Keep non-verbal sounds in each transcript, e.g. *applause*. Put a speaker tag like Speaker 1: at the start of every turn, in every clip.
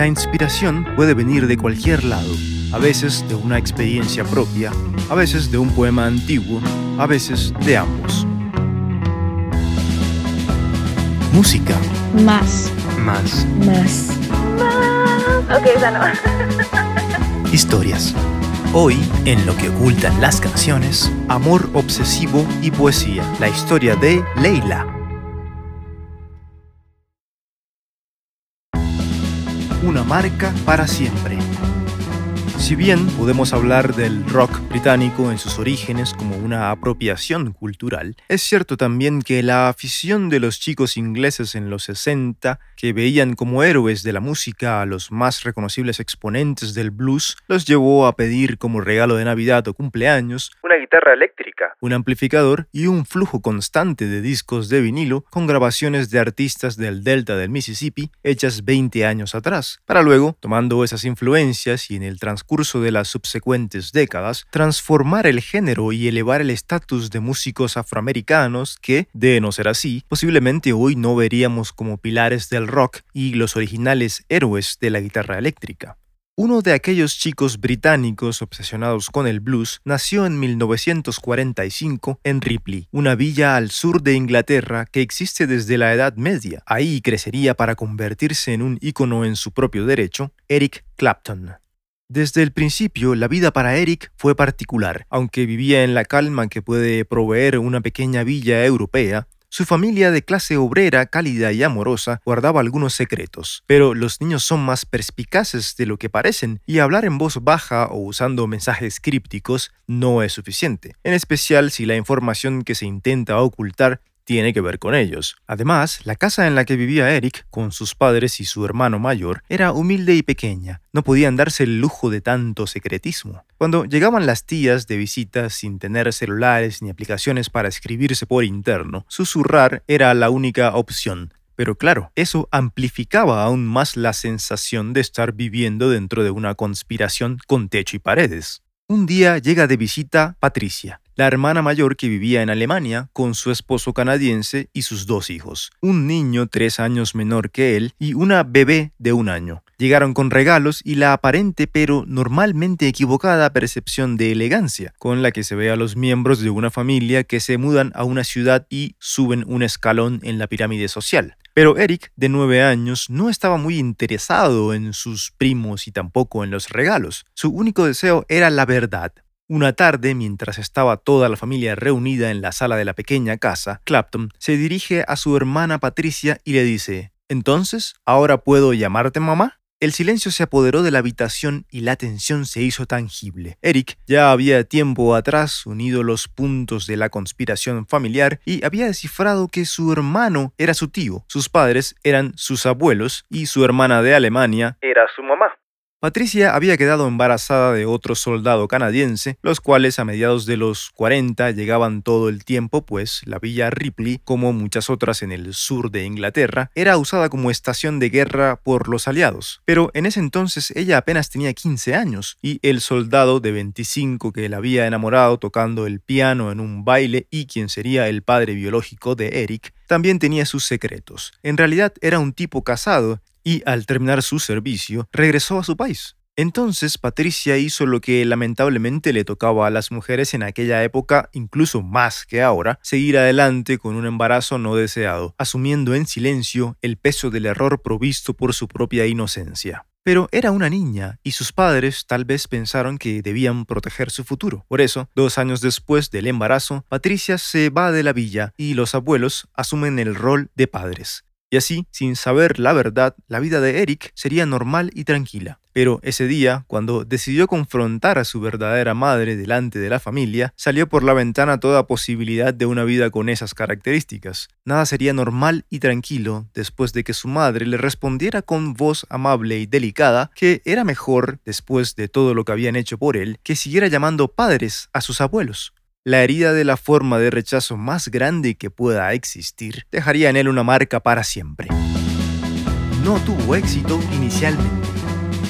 Speaker 1: La inspiración puede venir de cualquier lado, a veces de una experiencia propia, a veces de un poema antiguo, a veces de ambos. Música.
Speaker 2: Más.
Speaker 1: Más.
Speaker 2: Más.
Speaker 3: Ok, esa no. *laughs*
Speaker 1: Historias. Hoy, en Lo que ocultan las canciones, amor obsesivo y poesía. La historia de Leila. Marca para siempre. Si bien podemos hablar del rock británico en sus orígenes como una apropiación cultural, es cierto también que la afición de los chicos ingleses en los 60, que veían como héroes de la música a los más reconocibles exponentes del blues, los llevó a pedir como regalo de Navidad o cumpleaños una guitarra eléctrica, un amplificador y un flujo constante de discos de vinilo con grabaciones de artistas del delta del Mississippi hechas 20 años atrás, para luego, tomando esas influencias y en el transcurso curso de las subsecuentes décadas, transformar el género y elevar el estatus de músicos afroamericanos que, de no ser así, posiblemente hoy no veríamos como pilares del rock y los originales héroes de la guitarra eléctrica. Uno de aquellos chicos británicos obsesionados con el blues nació en 1945 en Ripley, una villa al sur de Inglaterra que existe desde la Edad Media. Ahí crecería para convertirse en un ícono en su propio derecho, Eric Clapton. Desde el principio, la vida para Eric fue particular. Aunque vivía en la calma que puede proveer una pequeña villa europea, su familia de clase obrera, cálida y amorosa, guardaba algunos secretos. Pero los niños son más perspicaces de lo que parecen, y hablar en voz baja o usando mensajes crípticos no es suficiente, en especial si la información que se intenta ocultar tiene que ver con ellos. Además, la casa en la que vivía Eric, con sus padres y su hermano mayor, era humilde y pequeña. No podían darse el lujo de tanto secretismo. Cuando llegaban las tías de visita sin tener celulares ni aplicaciones para escribirse por interno, susurrar era la única opción. Pero claro, eso amplificaba aún más la sensación de estar viviendo dentro de una conspiración con techo y paredes. Un día llega de visita Patricia, la hermana mayor que vivía en Alemania con su esposo canadiense y sus dos hijos, un niño tres años menor que él y una bebé de un año. Llegaron con regalos y la aparente pero normalmente equivocada percepción de elegancia con la que se ve a los miembros de una familia que se mudan a una ciudad y suben un escalón en la pirámide social. Pero Eric, de nueve años, no estaba muy interesado en sus primos y tampoco en los regalos. Su único deseo era la verdad. Una tarde, mientras estaba toda la familia reunida en la sala de la pequeña casa, Clapton se dirige a su hermana Patricia y le dice, ¿Entonces, ahora puedo llamarte mamá? El silencio se apoderó de la habitación y la tensión se hizo tangible. Eric ya había tiempo atrás unido los puntos de la conspiración familiar y había descifrado que su hermano era su tío, sus padres eran sus abuelos y su hermana de Alemania era su mamá. Patricia había quedado embarazada de otro soldado canadiense, los cuales a mediados de los 40 llegaban todo el tiempo, pues la villa Ripley, como muchas otras en el sur de Inglaterra, era usada como estación de guerra por los aliados. Pero en ese entonces ella apenas tenía 15 años, y el soldado de 25 que la había enamorado tocando el piano en un baile y quien sería el padre biológico de Eric, también tenía sus secretos. En realidad era un tipo casado y al terminar su servicio regresó a su país. Entonces Patricia hizo lo que lamentablemente le tocaba a las mujeres en aquella época, incluso más que ahora, seguir adelante con un embarazo no deseado, asumiendo en silencio el peso del error provisto por su propia inocencia. Pero era una niña y sus padres tal vez pensaron que debían proteger su futuro. Por eso, dos años después del embarazo, Patricia se va de la villa y los abuelos asumen el rol de padres. Y así, sin saber la verdad, la vida de Eric sería normal y tranquila. Pero ese día, cuando decidió confrontar a su verdadera madre delante de la familia, salió por la ventana toda posibilidad de una vida con esas características. Nada sería normal y tranquilo después de que su madre le respondiera con voz amable y delicada que era mejor, después de todo lo que habían hecho por él, que siguiera llamando padres a sus abuelos. La herida de la forma de rechazo más grande que pueda existir dejaría en él una marca para siempre. No tuvo éxito inicialmente.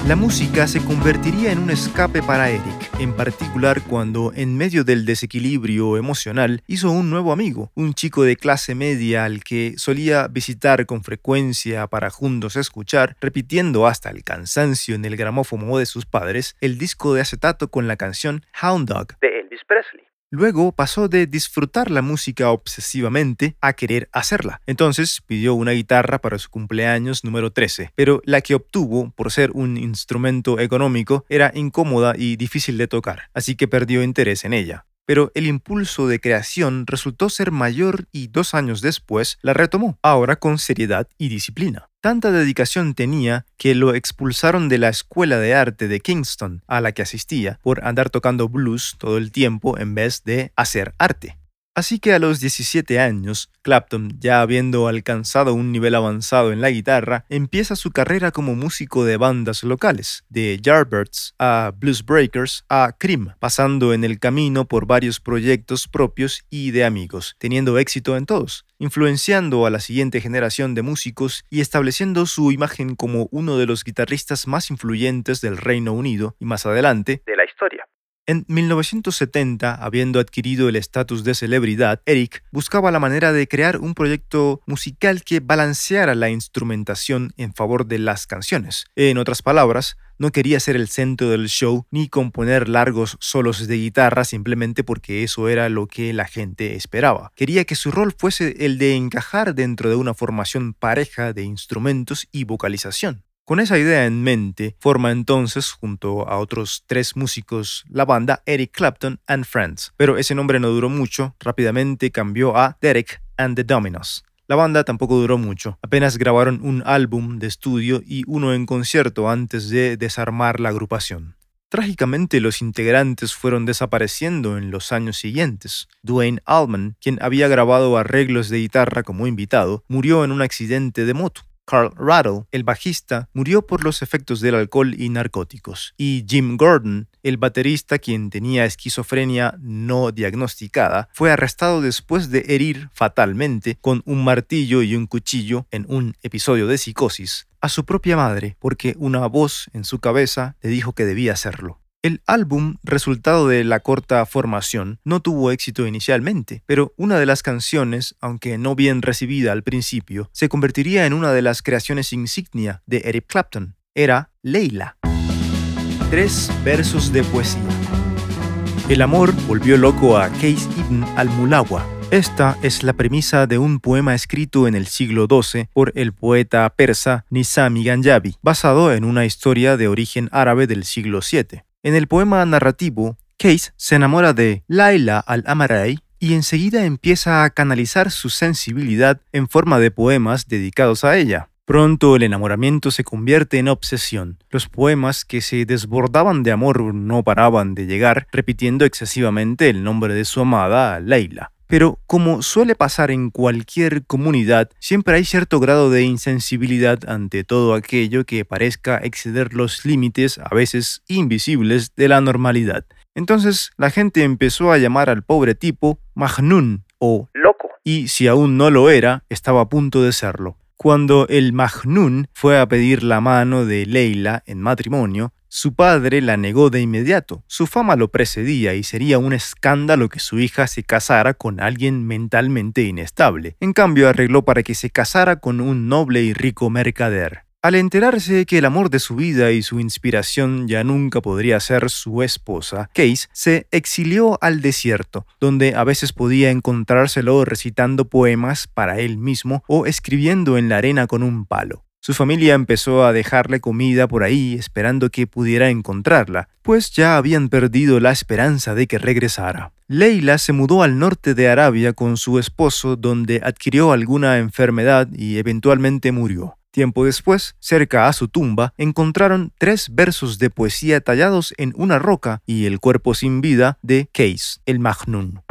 Speaker 1: La música se convertiría en un escape para Eric en particular cuando, en medio del desequilibrio emocional, hizo un nuevo amigo, un chico de clase media al que solía visitar con frecuencia para juntos escuchar, repitiendo hasta el cansancio en el gramófono de sus padres, el disco de acetato con la canción Hound Dog de Elvis Presley. Luego pasó de disfrutar la música obsesivamente a querer hacerla. Entonces pidió una guitarra para su cumpleaños número 13, pero la que obtuvo, por ser un instrumento económico, era incómoda y difícil de tocar, así que perdió interés en ella pero el impulso de creación resultó ser mayor y dos años después la retomó, ahora con seriedad y disciplina. Tanta dedicación tenía que lo expulsaron de la Escuela de Arte de Kingston, a la que asistía, por andar tocando blues todo el tiempo en vez de hacer arte. Así que a los 17 años, Clapton, ya habiendo alcanzado un nivel avanzado en la guitarra, empieza su carrera como músico de bandas locales, de Yardbirds a Blues Breakers a Cream, pasando en el camino por varios proyectos propios y de amigos, teniendo éxito en todos, influenciando a la siguiente generación de músicos y estableciendo su imagen como uno de los guitarristas más influyentes del Reino Unido y más adelante de la historia. En 1970, habiendo adquirido el estatus de celebridad, Eric buscaba la manera de crear un proyecto musical que balanceara la instrumentación en favor de las canciones. En otras palabras, no quería ser el centro del show ni componer largos solos de guitarra simplemente porque eso era lo que la gente esperaba. Quería que su rol fuese el de encajar dentro de una formación pareja de instrumentos y vocalización. Con esa idea en mente, forma entonces, junto a otros tres músicos, la banda Eric Clapton and Friends. Pero ese nombre no duró mucho, rápidamente cambió a Derek and the Dominos. La banda tampoco duró mucho, apenas grabaron un álbum de estudio y uno en concierto antes de desarmar la agrupación. Trágicamente los integrantes fueron desapareciendo en los años siguientes. Dwayne Allman, quien había grabado arreglos de guitarra como invitado, murió en un accidente de moto. Carl Rattle, el bajista, murió por los efectos del alcohol y narcóticos, y Jim Gordon, el baterista quien tenía esquizofrenia no diagnosticada, fue arrestado después de herir fatalmente con un martillo y un cuchillo en un episodio de psicosis a su propia madre porque una voz en su cabeza le dijo que debía hacerlo. El álbum, resultado de la corta formación, no tuvo éxito inicialmente, pero una de las canciones, aunque no bien recibida al principio, se convertiría en una de las creaciones insignia de Eric Clapton. Era Leila. Tres versos de poesía. El amor volvió loco a Case ibn al-Mulawa. Esta es la premisa de un poema escrito en el siglo XII por el poeta persa Nizami Ganjabi, basado en una historia de origen árabe del siglo VII. En el poema narrativo, Case se enamora de Laila al-Amaray y enseguida empieza a canalizar su sensibilidad en forma de poemas dedicados a ella. Pronto el enamoramiento se convierte en obsesión. Los poemas que se desbordaban de amor no paraban de llegar, repitiendo excesivamente el nombre de su amada, Laila. Pero como suele pasar en cualquier comunidad, siempre hay cierto grado de insensibilidad ante todo aquello que parezca exceder los límites, a veces invisibles, de la normalidad. Entonces la gente empezó a llamar al pobre tipo Majnun o loco, y si aún no lo era, estaba a punto de serlo. Cuando el Majnun fue a pedir la mano de Leila en matrimonio, su padre la negó de inmediato. Su fama lo precedía y sería un escándalo que su hija se casara con alguien mentalmente inestable. En cambio, arregló para que se casara con un noble y rico mercader. Al enterarse que el amor de su vida y su inspiración ya nunca podría ser su esposa, Case se exilió al desierto, donde a veces podía encontrárselo recitando poemas para él mismo o escribiendo en la arena con un palo. Su familia empezó a dejarle comida por ahí esperando que pudiera encontrarla, pues ya habían perdido la esperanza de que regresara. Leila se mudó al norte de Arabia con su esposo donde adquirió alguna enfermedad y eventualmente murió. Tiempo después, cerca a su tumba, encontraron tres versos de poesía tallados en una roca y el cuerpo sin vida de Case, el Majnun.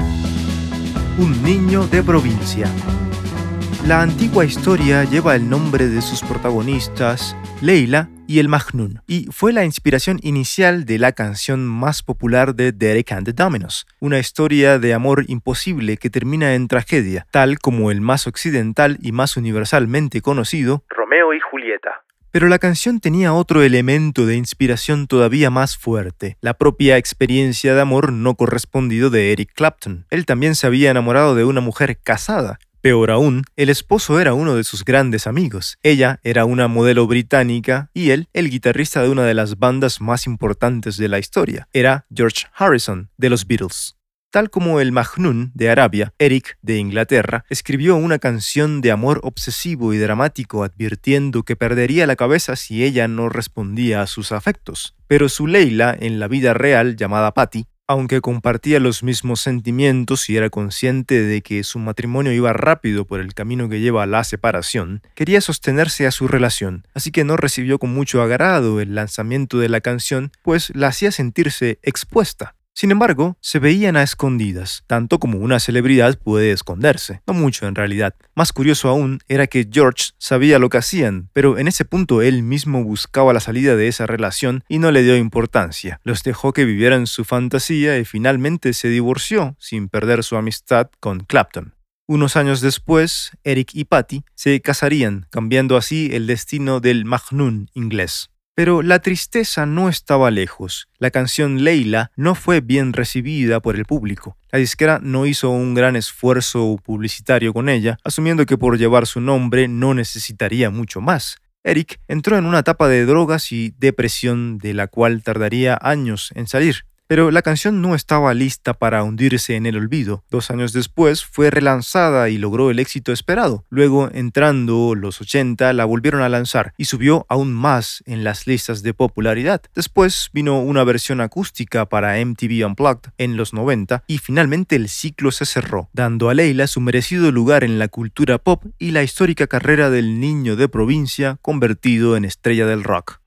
Speaker 1: Un niño de provincia. La antigua historia lleva el nombre de sus protagonistas, Leila y el Majnun, y fue la inspiración inicial de la canción más popular de Derek and the Dominos, una historia de amor imposible que termina en tragedia, tal como el más occidental y más universalmente conocido, Romeo y Julieta. Pero la canción tenía otro elemento de inspiración todavía más fuerte, la propia experiencia de amor no correspondido de Eric Clapton. Él también se había enamorado de una mujer casada, Peor aún, el esposo era uno de sus grandes amigos. Ella era una modelo británica y él el guitarrista de una de las bandas más importantes de la historia. Era George Harrison, de los Beatles. Tal como el Majnun de Arabia, Eric de Inglaterra escribió una canción de amor obsesivo y dramático advirtiendo que perdería la cabeza si ella no respondía a sus afectos. Pero su Leila, en la vida real llamada Patty, aunque compartía los mismos sentimientos y era consciente de que su matrimonio iba rápido por el camino que lleva a la separación, quería sostenerse a su relación, así que no recibió con mucho agrado el lanzamiento de la canción, pues la hacía sentirse expuesta. Sin embargo, se veían a escondidas, tanto como una celebridad puede esconderse, no mucho en realidad. Más curioso aún era que George sabía lo que hacían, pero en ese punto él mismo buscaba la salida de esa relación y no le dio importancia. Los dejó que vivieran su fantasía y finalmente se divorció sin perder su amistad con Clapton. Unos años después, Eric y Patty se casarían, cambiando así el destino del Majnun inglés. Pero la tristeza no estaba lejos. La canción Leila no fue bien recibida por el público. La disquera no hizo un gran esfuerzo publicitario con ella, asumiendo que por llevar su nombre no necesitaría mucho más. Eric entró en una etapa de drogas y depresión de la cual tardaría años en salir. Pero la canción no estaba lista para hundirse en el olvido. Dos años después fue relanzada y logró el éxito esperado. Luego, entrando los 80, la volvieron a lanzar y subió aún más en las listas de popularidad. Después vino una versión acústica para MTV Unplugged en los 90 y finalmente el ciclo se cerró, dando a Leila su merecido lugar en la cultura pop y la histórica carrera del niño de provincia convertido en estrella del rock.